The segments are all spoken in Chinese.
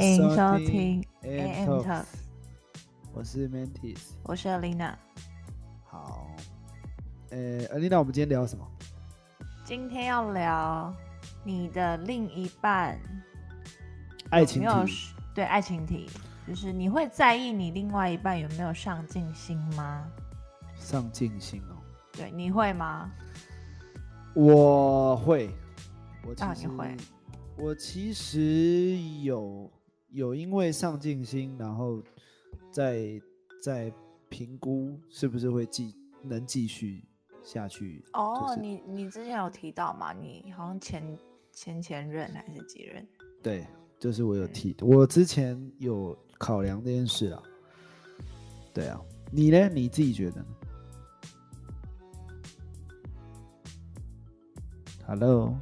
欢迎收听 AM Talk，Talk，我是 Mantis。我是 Alina。好，呃，Alina，我们今天聊什么？今天要聊你的另一半爱情有。对爱情题，就是你会在意你另外一半有没有上进心吗？上进心哦。对，你会吗？我会，我其实、啊你会我其实有有因为上进心，然后再再评估是不是会继能继续下去。哦，就是你你之前有提到嘛？你好像前前前任还是几任？对，就是我有提，我之前有考量这件事啊。对啊，你呢？你自己觉得呢？Hello，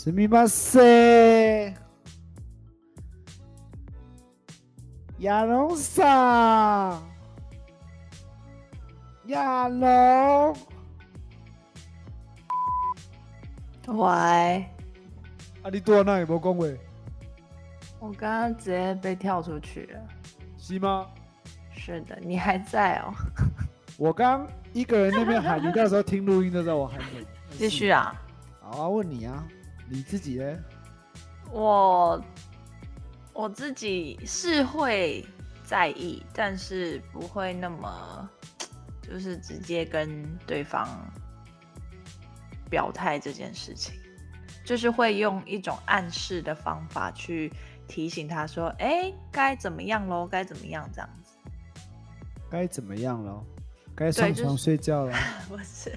すみません。亚龙さん，亚龙。喂，啊，你躲那有没有讲话？我刚刚直接被跳出去了。是吗？是的，你还在哦。我刚一个人那边喊，你到时候听录音的时候我喊你。继续啊，好啊，问你啊， 你自己呢？我我自己是会在意，但是不会那么就是直接跟对方表态这件事情，就是会用一种暗示的方法去提醒他说：“哎，该怎么样喽？该怎么样？”这样子该怎么样喽？该上床睡觉了？不是？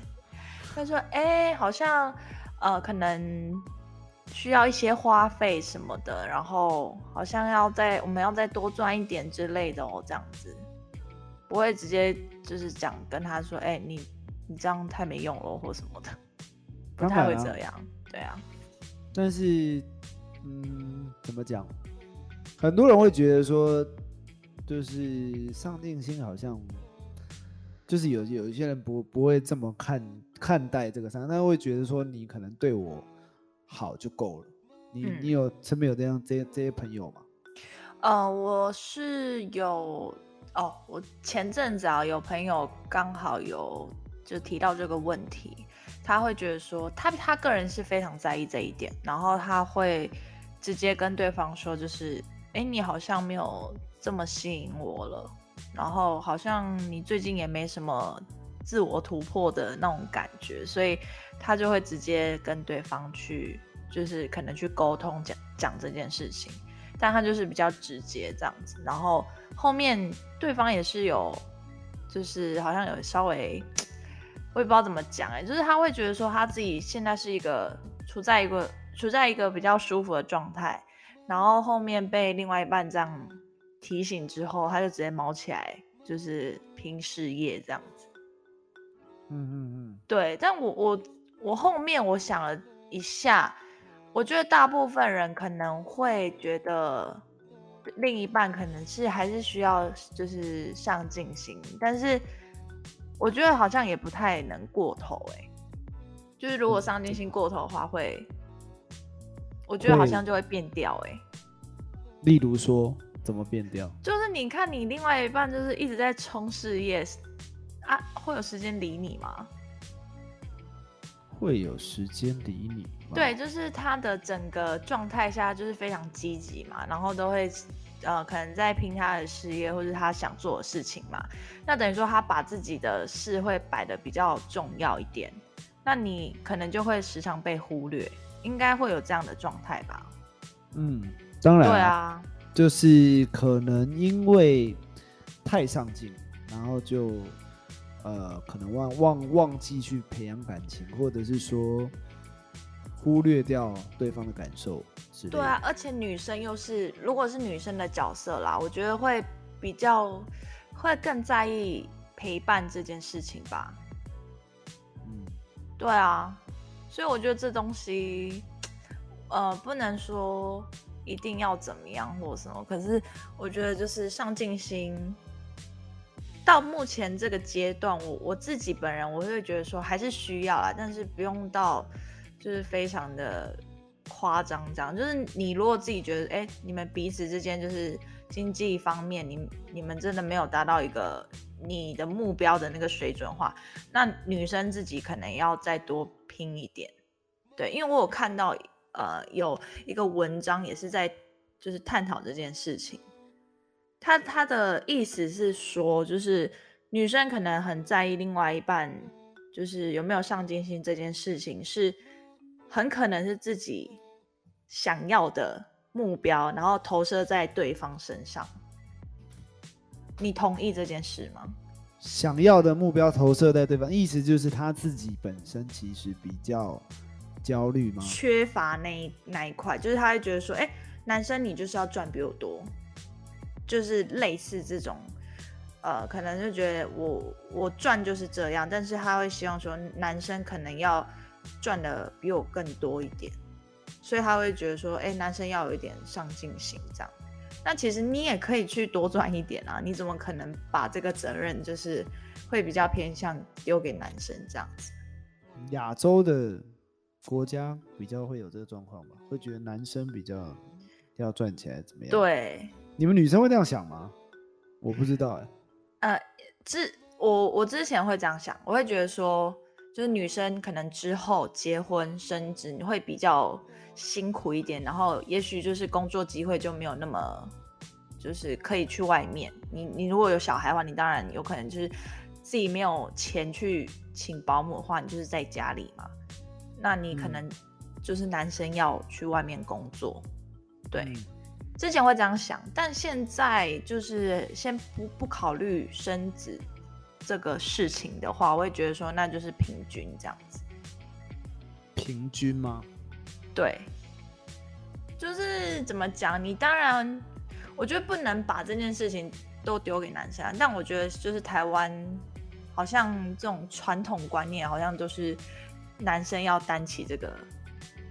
他说：“哎，好像呃，可能需要一些花费什么的，然后好像要再我们要再多赚一点之类的哦，这样子。不会直接就是讲跟他说，哎，你你这样太没用了或什么的，不太会这样，对啊，但是，嗯，怎么讲？很多人会觉得说，就是上进心好像，就是有有一些人不不会这么看看待这个上，但会觉得说你可能对我好就够了。你、嗯你有身边有这样这些这些朋友吗？呃，我是有哦，我前阵子啊，有朋友刚好有就提到这个问题，他会觉得说他他个人是非常在意这一点，然后他会直接跟对方说，就是哎，诶你好像没有这么吸引我了，然后好像你最近也没什么自我突破的那种感觉，所以他就会直接跟对方去，就是可能去沟通讲讲这件事情。但他就是比较直接这样子，然后后面对方也是有，就是好像有稍微，我也不知道怎么讲哎、就是他会觉得说他自己现在是一个处在一个处在一个比较舒服的状态，然后后面被另外一半这样提醒之后，他就直接毛起来，就是拼事业这样。嗯嗯嗯，对，但我我我后面我想了一下，我觉得大部分人可能会觉得另一半可能是还是需要就是上进心，但是我觉得好像也不太能过头哎、就是如果上进心过头的话会，我觉得好像就会变调哎、例如说怎么变掉？就是你看你另外一半就是一直在冲事业啊，会有时间理你吗？会有时间理你吗？对，就是他的整个状态下就是非常积极嘛，然后都会呃可能在拼他的事业或是他想做的事情嘛。那等于说他把自己的事会摆的比较重要一点，那你可能就会时常被忽略，应该会有这样的状态吧？嗯，当然，对，啊，就是可能因为太上进，然后就呃可能忘忘忘记去培养感情，或者是说忽略掉对方的感受之类的。对啊，而且女生又是如果是女生的角色啦，我觉得会比较会更在意陪伴这件事情吧。嗯，对啊，所以我觉得这东西，呃，不能说一定要怎么样或什么，可是我觉得就是上进心。到目前这个阶段，我我自己本人我会觉得说还是需要啦，但是不用到就是非常的夸张，这样就是你如果自己觉得，哎，你们彼此之间就是经济方面，你你们真的没有达到一个你的目标的那个水准话，那女生自己可能要再多拼一点。对，因为我有看到，呃，有一个文章也是在就是探讨这件事情。他他的意思是说，就是女生可能很在意另外一半，就是有没有上进心这件事情，是很可能是自己想要的目标，然后投射在对方身上。你同意这件事吗？想要的目标投射在对方，意思就是他自己本身其实比较。焦虑吗？缺乏那那一块，就是他会觉得说，哎，男生你就是要赚比我多，就是类似这种，呃，可能就觉得我我赚就是这样，但是他会希望说，男生可能要赚的比我更多一点，所以他会觉得说，哎，男生要有一点上进心这样。那其实你也可以去多赚一点啊，你怎么可能把这个责任就是会比较偏向丢给男生这样子？亚洲的。国家比较会有这个状况吧，会觉得男生比较要赚起来怎么样？对，你们女生会这样想吗？我不知道哎。呃，之我我之前会这样想，我会觉得说，就是女生可能之后结婚生子，你会比较辛苦一点，然后也许就是工作机会就没有那么，就是可以去外面。你你如果有小孩的话，你当然有可能就是自己没有钱去请保姆的话，你就是在家里嘛。那你可能就是男生要去外面工作，对，之前会这样想，但现在就是先不不考虑生子这个事情的话，我会觉得说那就是平均这样子。平均吗？对，就是怎么讲？你当然，我觉得不能把这件事情都丢给男生，但我觉得就是台湾好像这种传统观念好像都是。男生要担起这个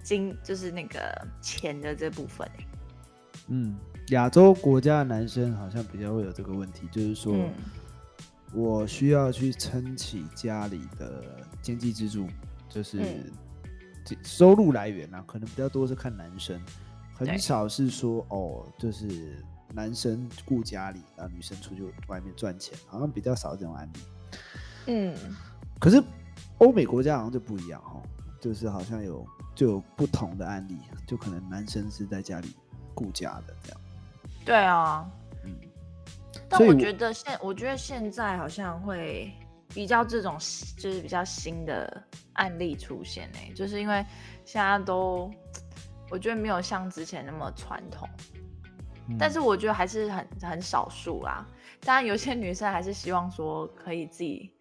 金，就是那个钱的这部分。嗯，亚洲国家的男生好像比较会有这个问题，就是说我需要去撑起家里的经济支柱，就是收入来源啊，可能比较多是看男生，很少是说哦，就是男生顾家里，然后女生出去外面赚钱，好像比较少这种案例。嗯，可是。欧美国家好像就不一样哦，就是好像有就有不同的案例，就可能男生是在家里顾家的这样。对啊，嗯。但我觉得现我觉得现在好像会比较这种就是比较新的案例出现呢，就是因为现在都我觉得没有像之前那么传统，但是我觉得还是很很少数啦。当然有些女生还是希望说可以自己。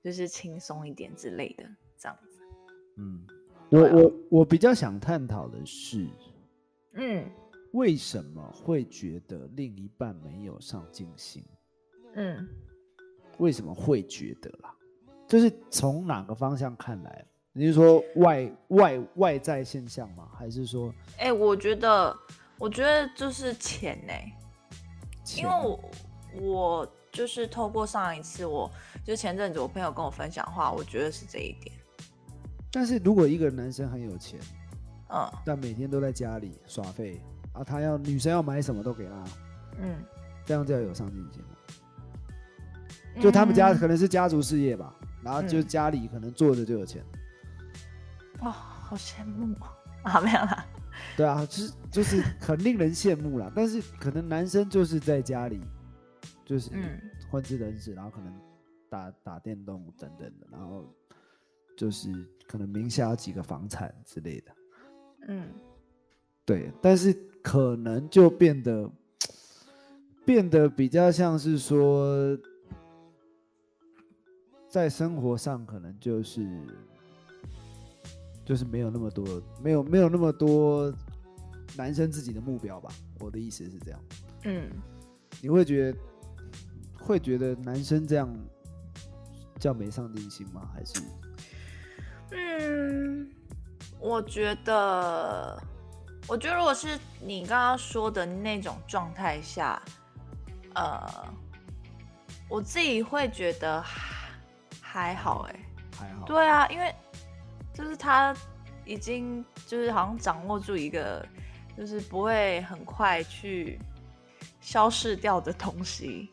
就是轻松一点之类的，这样子。嗯，我我我比较想探讨的是，嗯，为什么会觉得另一半没有上进心？嗯，为什么会觉得啦？就是从哪个方向看来？你是说外外外在现象吗？还是说？哎，我觉得，我觉得就是钱呢，因为我我。就是透过上一次，我就前阵子我朋友跟我分享话，我觉得是这一点。但是如果一个男生很有钱，嗯，但每天都在家里耍废啊，他要女生要买什么都给他，嗯，这样就要有上进心就他们家可能是家族事业吧，然后就家里可能坐着就有钱。哇，好羡慕啊！没有啦。对啊，就是就是很令人羡慕啦。但是可能男生就是在家里。就是混吃等死，然后可能打打电动等等的，然后就是可能名下有几个房产之类的，嗯，对，但是可能就变得 变得比较像是说，在生活上可能就是就是没有那么多，没有没有那么多男生自己的目标吧。我的意思是这样，嗯，你会觉得。会觉得男生这样叫没上进心吗？还是？嗯，我觉得，我觉得如果是你刚刚说的那种状态下，呃，我自己会觉得还好，哎，还好。对啊，因为就是他已经就是好像掌握住一个，就是不会很快去消失掉的东西，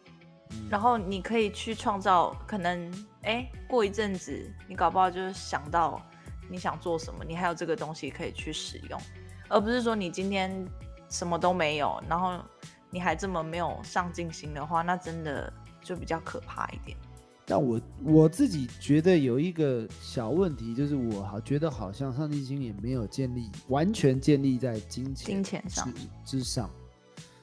然后你可以去创造，可能哎过一阵子你搞不好就是想到你想做什么，你还有这个东西可以去使用，而不是说你今天什么都没有，然后你还这么没有上进心的话，那真的就比较可怕一点。但我我自己觉得有一个小问题，就是我好觉得好像上进心也没有建立完全建立在金钱金钱上之上。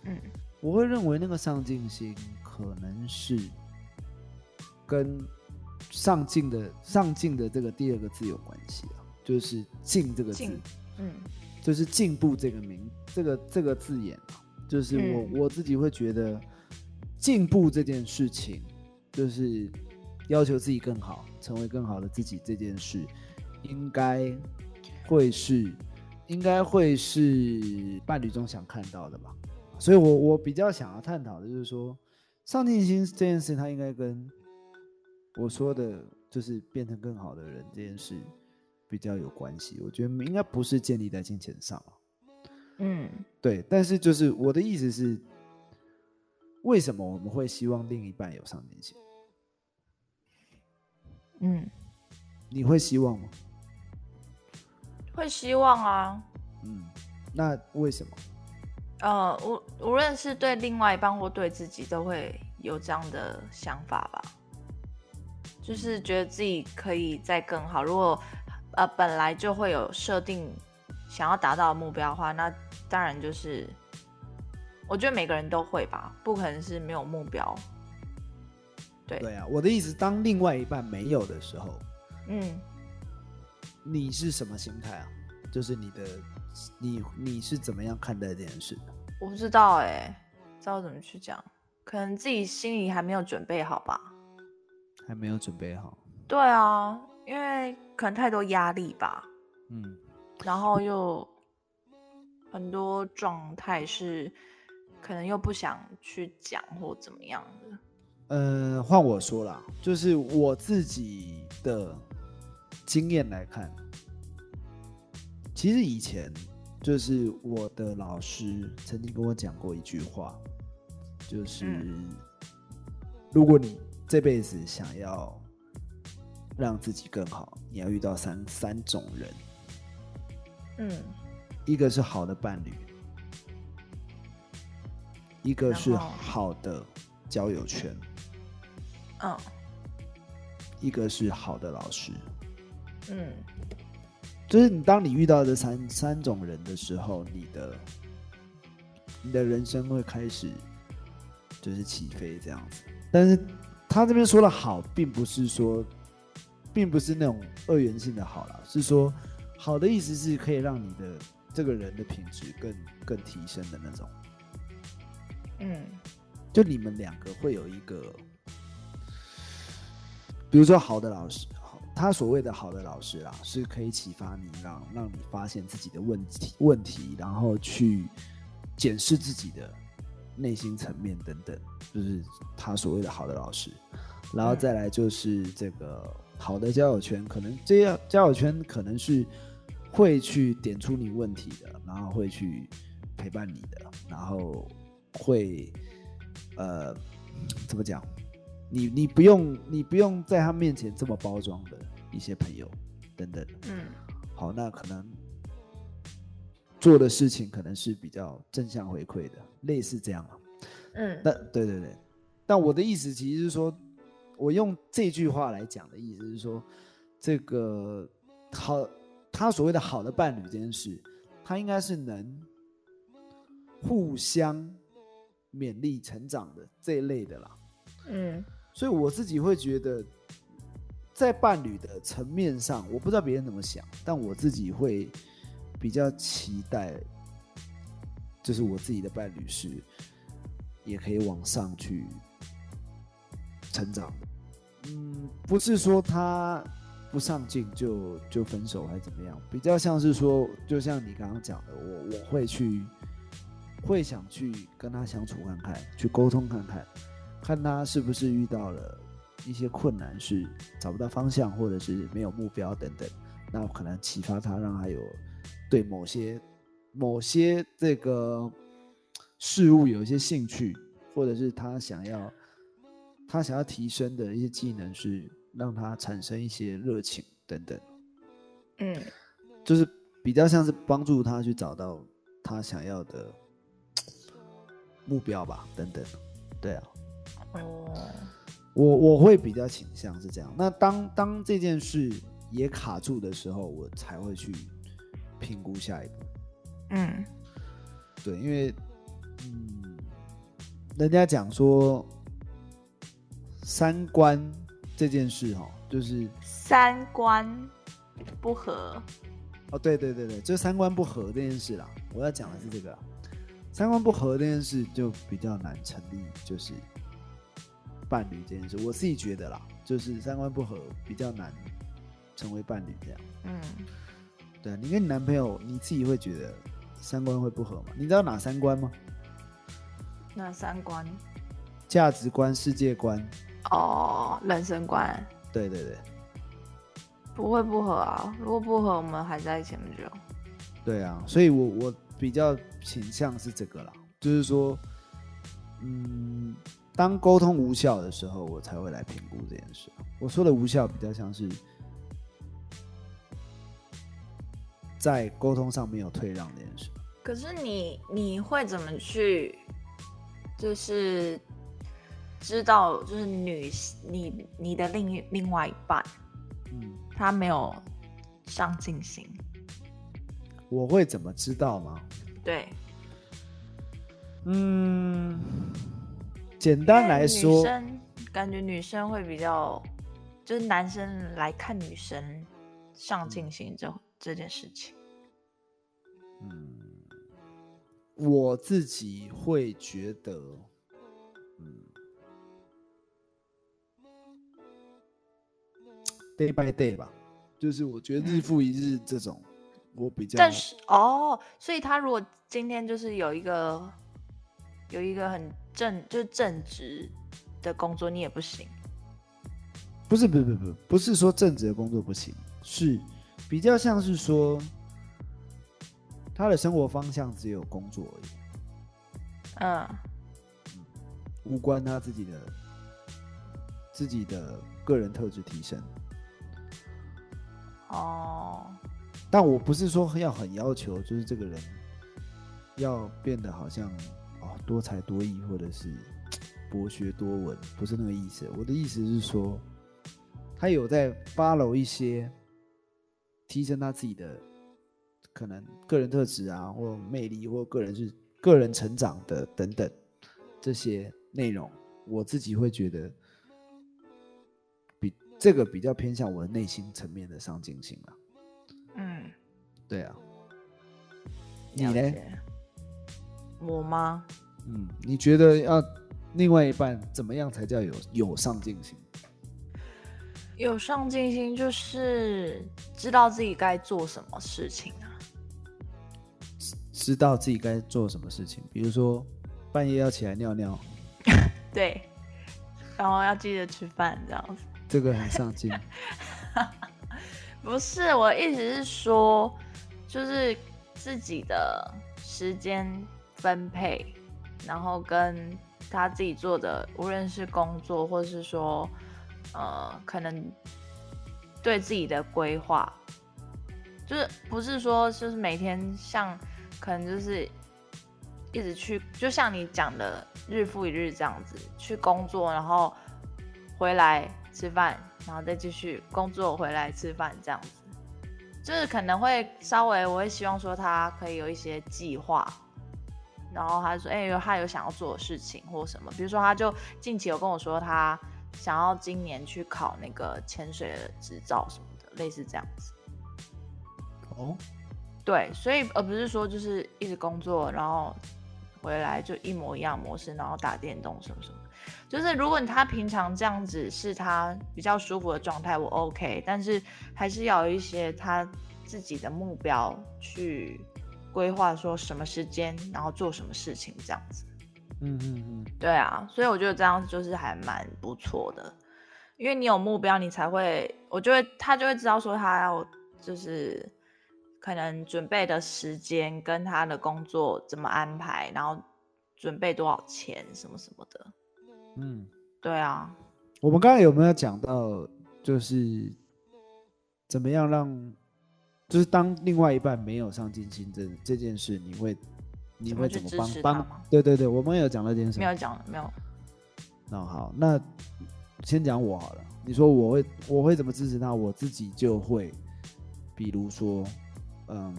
嗯，我会认为那个上进心可能是跟上进的上进的这个第二个字有关系啊，就是进这个字，嗯，就是进步这个名这个这个字眼啊，就是我我自己会觉得进步这件事情就是。要求自己更好，成为更好的自己这件事，应该会是，应该会是伴侣中想看到的吧。所以，我我比较想要探讨的就是说，上进心这件事，它应该跟我说的，就是变成更好的人这件事比较有关系。我觉得应该不是建立在金钱上嗯，对。但是，就是我的意思是，为什么我们会希望另一半有上进心？嗯，你会希望吗？会希望啊。嗯，那为什么？呃，无无论是对另外一半或对自己，都会有这样的想法吧。就是觉得自己可以再更好。如果呃本来就会有设定想要达到的目标的话，那当然就是，我觉得每个人都会吧，不可能是没有目标。对对啊，我的意思，当另外一半没有的时候，嗯，你是什么心态啊？就是你的，你你是怎么样看待这件事的？我不知道哎，知道怎么去讲，可能自己心里还没有准备好吧？还没有准备好？对啊，因为可能太多压力吧。嗯，然后又很多状态是，可能又不想去讲或怎么样的。呃，换我说啦，就是我自己的经验来看，其实以前就是我的老师曾经跟我讲过一句话，就是如果你这辈子想要让自己更好，你要遇到三三种人，嗯，一个是好的伴侣，一个是好的交友圈。嗯，一个是好的老师，嗯，就是你当你遇到这三三种人的时候，你的你的人生会开始就是起飞这样子。但是他这边说的好，并不是说，并不是那种二元性的好了，是说好的意思是可以让你的这个人的品质更更提升的那种。嗯，就你们两个会有一个。比如说，好的老师，他所谓的好的老师啦，是可以启发你，让让你发现自己的问题问题，然后去检视自己的内心层面等等，就是他所谓的好的老师。然后再来就是这个好的交友圈，可能这样交友圈可能是会去点出你问题的，然后会去陪伴你的，然后会呃怎么讲？你你不用你不用在他面前这么包装的一些朋友等等，嗯，好，那可能做的事情可能是比较正向回馈的，类似这样啊，嗯，那对对对，但我的意思其实是说，我用这句话来讲的意思是说，这个好，他所谓的好的伴侣这件事，他应该是能互相勉励成长的这一类的啦，嗯。所以我自己会觉得，在伴侣的层面上，我不知道别人怎么想，但我自己会比较期待，就是我自己的伴侣是也可以往上去成长的。嗯，不是说他不上进就就分手还是怎么样，比较像是说，就像你刚刚讲的，我我会去会想去跟他相处看看，去沟通看看。看他是不是遇到了一些困难，是找不到方向，或者是没有目标等等，那可能启发他，让他有对某些某些这个事物有一些兴趣，或者是他想要他想要提升的一些技能，是让他产生一些热情等等。嗯，就是比较像是帮助他去找到他想要的目标吧，等等。对啊，哦，我我会比较倾向是这样。那当当这件事也卡住的时候，我才会去评估下一步。嗯对，因为嗯，人家讲说三观这件事哦，就是三观不合，哦，对对对对，就三观不合这件事啦。我要讲的是这个啦，三观不合这件事就比较难成立，就是伴侣这件事。我自己觉得啦，就是三观不合比较难成为伴侣这样。嗯，对啊你跟你男朋友，你自己会觉得三观会不合吗？你知道哪三观吗？哪三观价值观、世界观。哦，人生观对对对不会不合啊，如果不合，我们还在一起很久。对啊，所以我我比较倾向是这个啦，就是说，嗯，当沟通无效的时候，我才会来评估这件事。我说的无效，比较像是在沟通上没有退让这件事。可是你你会怎么去，就是知道，就是女你你的另一另外一半嗯，他没有上进心，我会怎么知道吗？对，嗯，简单来女说，生感觉女生会比较，就是男生来看女生上进心这这件事情。嗯，我自己会觉得，嗯，day by day 吧，就是我觉得日复一日这种，我比较但是哦，所以他如果今天就是有一个有一个很正就是正直的工作，你也不行。不是不是不是不是说正直的工作不行，是比较像是说他的生活方向只有工作而已。嗯无关他自己的自己的个人特质提升。哦，但我不是说要很要求，就是这个人要变得好像哦多才多艺，或者是博学多闻，不是那个意思。我的意思是说，他有在 follow 一些提升他自己的可能个人特质啊，或魅力，或个人是个人成长的等等这些内容，我自己会觉得这个比较偏向我的内心层面的上进心了。嗯，对啊，你呢？我吗？嗯，你觉得要另外一半怎么样才叫有有上进心？有上进心就是知道自己该做什么事情啊。知道自己该做什么事情，比如说半夜要起来尿尿，对，然后要记得吃饭这样子。这个很上进。不是，我意思是说，就是自己的时间分配，然后跟他自己做的，无论是工作，或是说，呃，可能对自己的规划，就是不是说就是每天像可能就是一直去，就像你讲的日复一日这样子去工作，然后回来吃饭，然后再继续工作，回来吃饭这样子，就是可能会稍微我会希望说他可以有一些计划。然后他说：“哎、有他有想要做的事情或什么，比如说，他就近期有跟我说，他想要今年去考那个潜水的执照什么的，类似这样子。哦，对，所以而不是说就是一直工作，然后回来就一模一样模式，然后打电动什么什么。就是如果他平常这样子是他比较舒服的状态，我 OK，但是还是要有一些他自己的目标去规划，说什么时间，然后做什么事情这样子。嗯嗯嗯，对啊，所以我觉得这样就是还蛮不错的，因为你有目标，你才会，我就会他就会知道说他要就是可能准备的时间跟他的工作怎么安排，然后准备多少钱什么什么的。嗯，对啊，我们刚刚有没有讲到，就是怎么样让，就是当另外一半没有上进心这这件事，你会你会怎么帮帮？对对对，我们有讲到这件事没。有讲没有，那好，那先讲我好了。你说我会我会怎么支持他？我自己就会，比如说，嗯，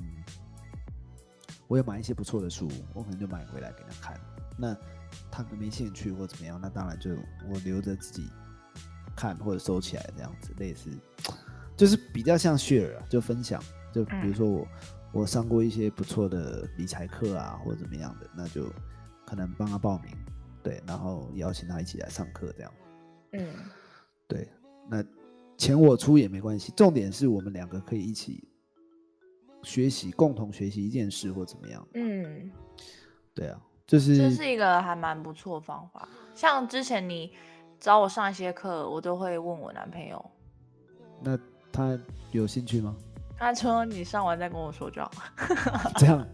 我有买一些不错的书，我可能就买回来给他看。那他没兴趣或怎么样，那当然就我留着自己看或者收起来这样子，类似 就是比较像 share 啊，就分享。就比如说我、我上过一些不错的理财课啊，或者怎么样的，那就可能帮他报名，对，然后邀请他一起来上课这样。嗯对，那钱我出也没关系，重点是我们两个可以一起学习，共同学习一件事或怎么样。嗯，对啊，就是这是一个还蛮不错的方法。像之前你找我上一些课，我都会问我男朋友，那他有兴趣吗？他说你上完再跟我说就好。这样，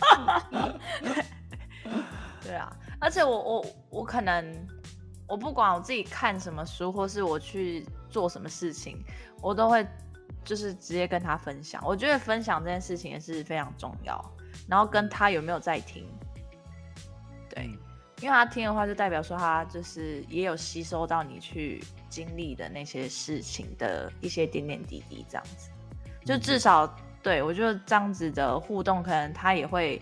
对啊，而且我我我可能我不管我自己看什么书，或是我去做什么事情，我都会就是直接跟他分享。我觉得分享这件事情也是非常重要，然后跟他有没有在听，对，因为他听的话，就代表说他就是也有吸收到你去经历的那些事情的一些点点滴滴，这样子，就至少对我觉得这样子的互动，可能他也会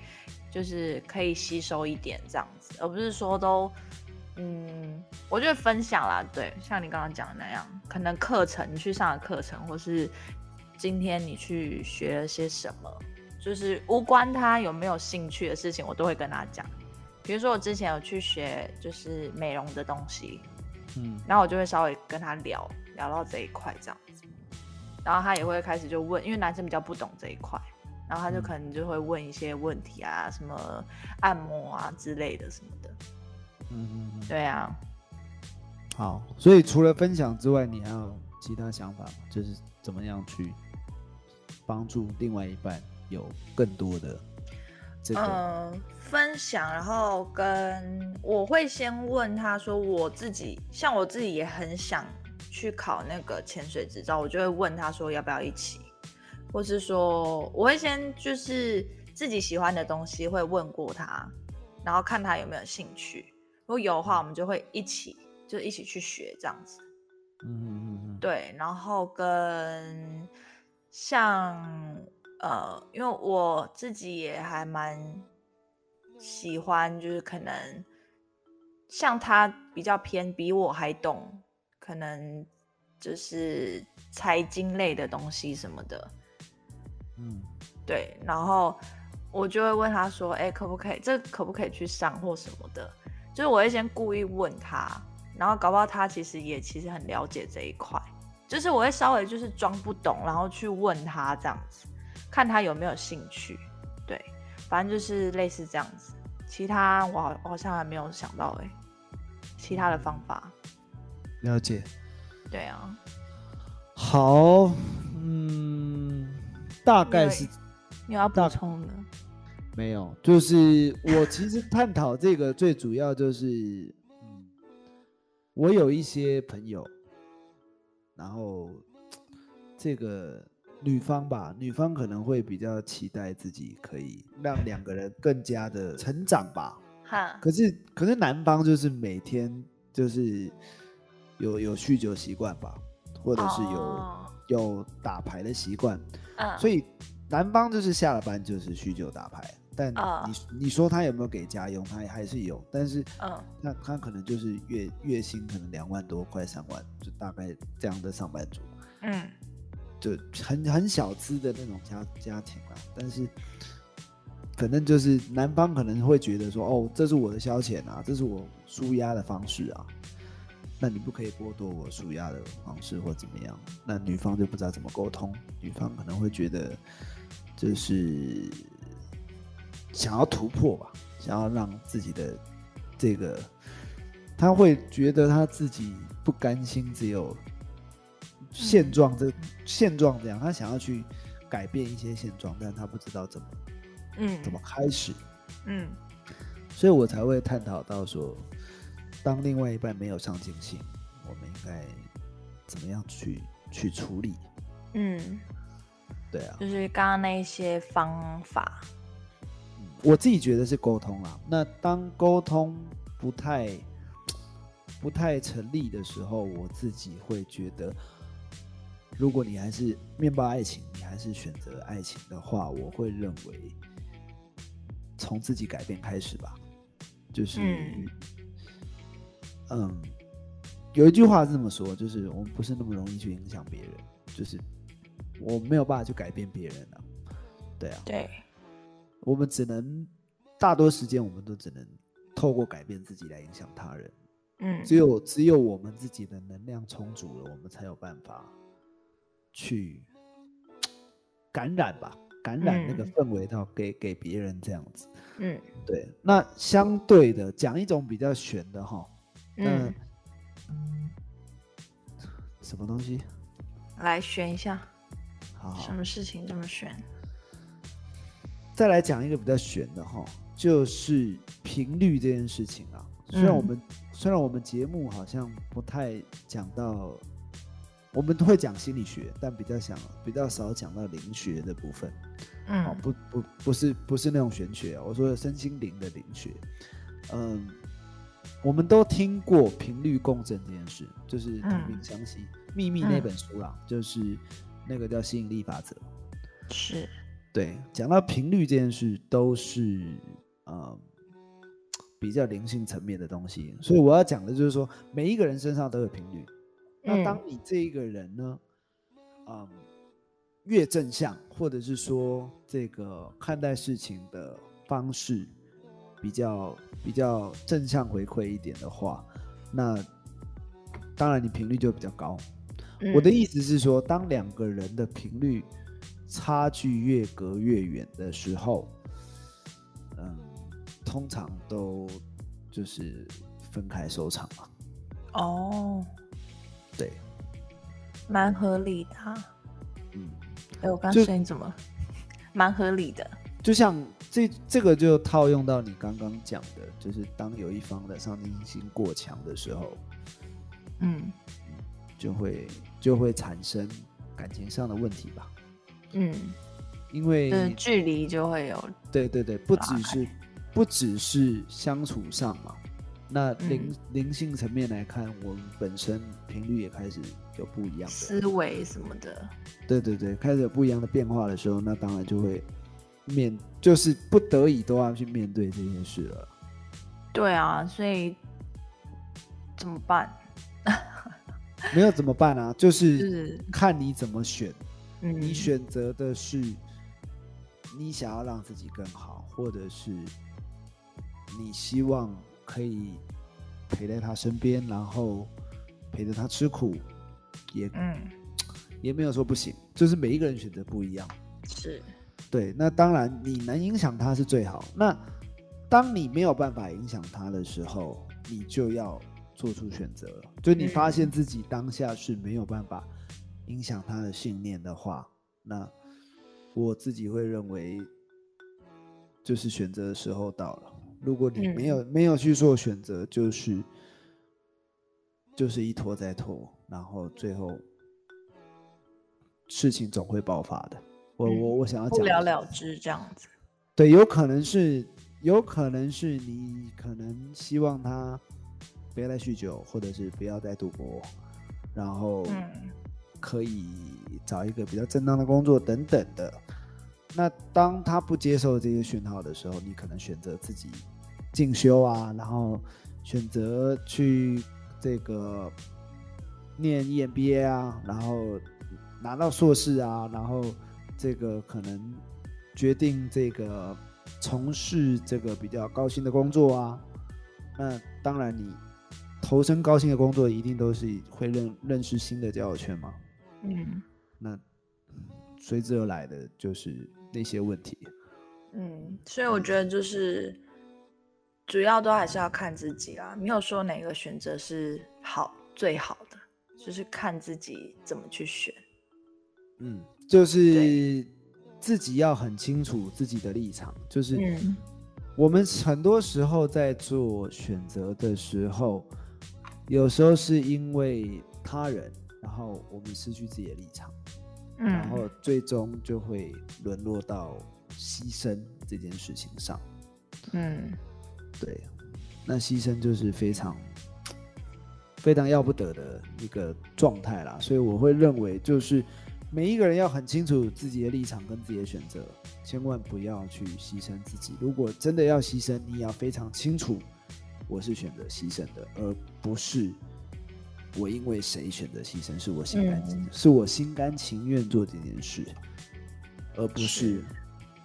就是可以吸收一点这样子，而不是说都。嗯，我觉得分享啦，对，像你刚刚讲的那样，可能课程你去上的课程，或是今天你去学了些什么，就是无关他有没有兴趣的事情，我都会跟他讲。比如说我之前有去学就是美容的东西，嗯然后我就会稍微跟他聊聊到这一块这样子，然后他也会开始就问，因为男生比较不懂这一块，然后他就嗯可能就会问一些问题啊，什么按摩啊之类的什么的。嗯嗯嗯，对啊，好。所以除了分享之外，你还有其他想法吗？就是怎么样去帮助另外一半有更多的这个，嗯，分享，然后跟我会先问他说，我自己像我自己也很想去考那个潜水执照，我就会问他说要不要一起，或是说我会先就是自己喜欢的东西会问过他，然后看他有没有兴趣，如果有的话，我们就会一起就一起去学这样子。嗯嗯嗯嗯，对，然后跟像呃，因为我自己也还蛮喜欢，就是可能像他比较偏比我还懂，可能就是财经类的东西什么的。嗯对，然后我就会问他说：“哎，可不可以？这可不可以去上或什么的？”就是我会先故意问他，然后搞不好他其实也其实很了解这一块，就是我会稍微就是装不懂，然后去问他这样子，看他有没有兴趣。对，反正就是类似这样子。其他我好我好像还没有想到哎、其他的方法。了解。对啊，好，嗯，大概是你有要补大充的？没有，就是我其实探讨这个最主要就是，嗯，我有一些朋友，然后这个女方吧，女方可能会比较期待自己可以让两个人更加的 成长吧，哈，可是可是男方就是每天就是有有酗酒习惯吧，或者是有、哦。有打牌的习惯，嗯，所以男方就是下了班就是酗酒打牌，但啊你、你说他有没有给家用，他还是有，但是嗯。他他可能就是月月薪可能两万多，快三万，就大概这样的上班族，嗯就很很小资的那种家家庭啊，但是反正就是男方可能会觉得说，哦，这是我的消遣啊，这是我舒压的方式啊，那你不可以剥夺我舒压的方式或怎么样？那女方就不知道怎么沟通，女方可能会觉得就是想要突破吧，想要让自己的这个，他会觉得他自己不甘心，只有现状这现状这样，他想要去改变一些现状，但他不知道怎么嗯。怎么开始，嗯。所以我才会探讨到说，当另外一半没有上进心，我们应该怎么样去去处理？嗯，对啊，就是刚刚那一些方法，我自己觉得是沟通啊。那当沟通不太不太成立的时候，我自己会觉得，如果你还是面包爱情，你还是选择爱情的话，我会认为从自己改变开始吧。就是，嗯嗯有一句话是这么说，就是我们不是那么容易去影响别人，就是我没有办法去改变别人啊。对啊，对，我们只能大多时间我们都只能透过改变自己来影响他人。嗯，只有只有我们自己的能量充足了，我们才有办法去感染吧，感染那个嗯氛围到给给别人这样子。嗯对，那相对的讲一种比较玄的哈，嗯，什么东西？来选一下，好好什，么事情这么选？再来讲一个比较玄的哈，就是频率这件事情啊。虽然我嗯们、虽然我们节目好像不太讲到，我们会讲心理学，但比较想比较少讲到灵学的部分。哦嗯，不不不是不是那种玄学、啊，我说的身心灵的灵学。嗯，我们都听过频率共振这件事，就是同病嗯相惜。秘密那嗯本书啦，就是那个叫吸引力法则。是，对，讲到频率这件事，都是呃比较灵性层面的东西，所以我要讲的就是说，每一个人身上都有频率。那当嗯你这一个人呢，嗯，越正向，或者是说这个看待事情的方式比较比较正向回馈一点的话，那当然你频率就比较高。我的嗯意思是说，当两个人的频率差距越隔越远的时候，嗯，通常都就是分开收场嘛。哦，对，蛮合理的啊。嗯，哎，我刚就声音怎么？蛮合理的。就像这这个就套用到你刚刚讲的，就是当有一方的上进心过强的时候，嗯就会就会产生感情上的问题吧。嗯，因为距离就会有，对对对，不只是不只是相处上嘛，那灵、嗯灵性层面来看，我们本身频率也开始有不一样的，思维什么的。对对对，开始有不一样的变化的时候，那当然就会面，就是不得已都要去面对这件事了。对啊，所以怎么办？没有怎么办啊？就就是是看你怎么选，嗯，你选择的是你想要让自己更好，或者是你希望可以陪在他身边，然后陪着他吃苦，也嗯也没有说不行，就是每一个人选择不一样。是对，那当然你能影响他是最好。那当你没有办法影响他的时候，你就要做出选择了。就你发现嗯自己当下是没有办法影响他的信念的话，那我自己会认为，就是选择的时候到了。如果你没有、没有去做选择，就是就是一拖再拖，然后最后事情总会爆发的。我我我想要不讲不了了之这样子。对，有可能是，有可能是你可能希望他不要再酗酒，或者是不要再赌博，然后嗯可以找一个比较正当的工作等等的。那当他不接受这些讯号的时候，你可能选择自己进修啊，然后选择去这个念 E EMBA 啊，然后拿到硕士啊，然后这个可能决定这个从事这个比较高薪的工作啊。那当然，你投身高薪的工作，一定都是会认认识新的交友圈嘛。嗯那嗯随之而来的就是那些问题。嗯，所以我觉得就是主要都还是要看自己啦，没有说哪个选择是好最好的，就是看自己怎么去选。嗯，就是自己要很清楚自己的立场，就是嗯我们很多时候在做选择的时候，有时候是因为他人，然后我们失去自己的立场，然嗯后最终就会沦落到牺牲这件事情上。嗯对，那牺牲就是非常非常要不得的一个状态啦。所以我会认为，就是每一个人要很清楚自己的立场跟自己的选择，千万不要去牺牲自己。如果真的要牺牲，你也要非常清楚，我是选择牺牲的，而不是我因为谁选择牺牲，是我心甘、嗯是我心甘情愿做这件事，而不是是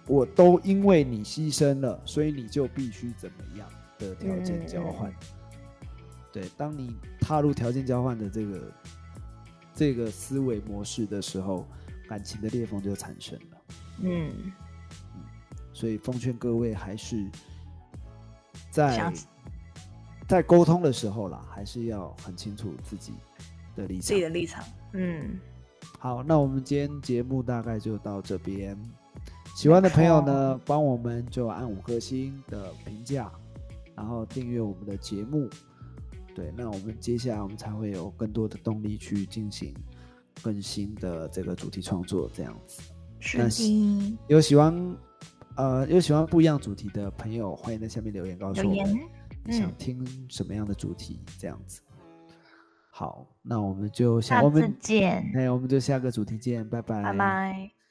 我都因为你牺牲了，所以你就必须怎么样的条件交换。嗯对，当你踏入条件交换的这个这个思维模式的时候，感情的裂缝就产生了。嗯，所以奉劝各位，还是在想在沟通的时候啦，还是要很清楚自己的立场自己。的立场，嗯，好，那我们今天节目大概就到这边。喜欢的朋友呢，帮我们就按五颗星的评价，然后订阅我们的节目。对，那我们接下来我们才会有更多的动力去进行更新的这个主题创作，这样子。是那，有喜欢呃有喜欢不一样主题的朋友，欢迎在下面留言告诉我们，想嗯，听什么样的主题，这样子。好，那我们就下下次我们见，哎，我们就下个主题见，拜拜，拜拜。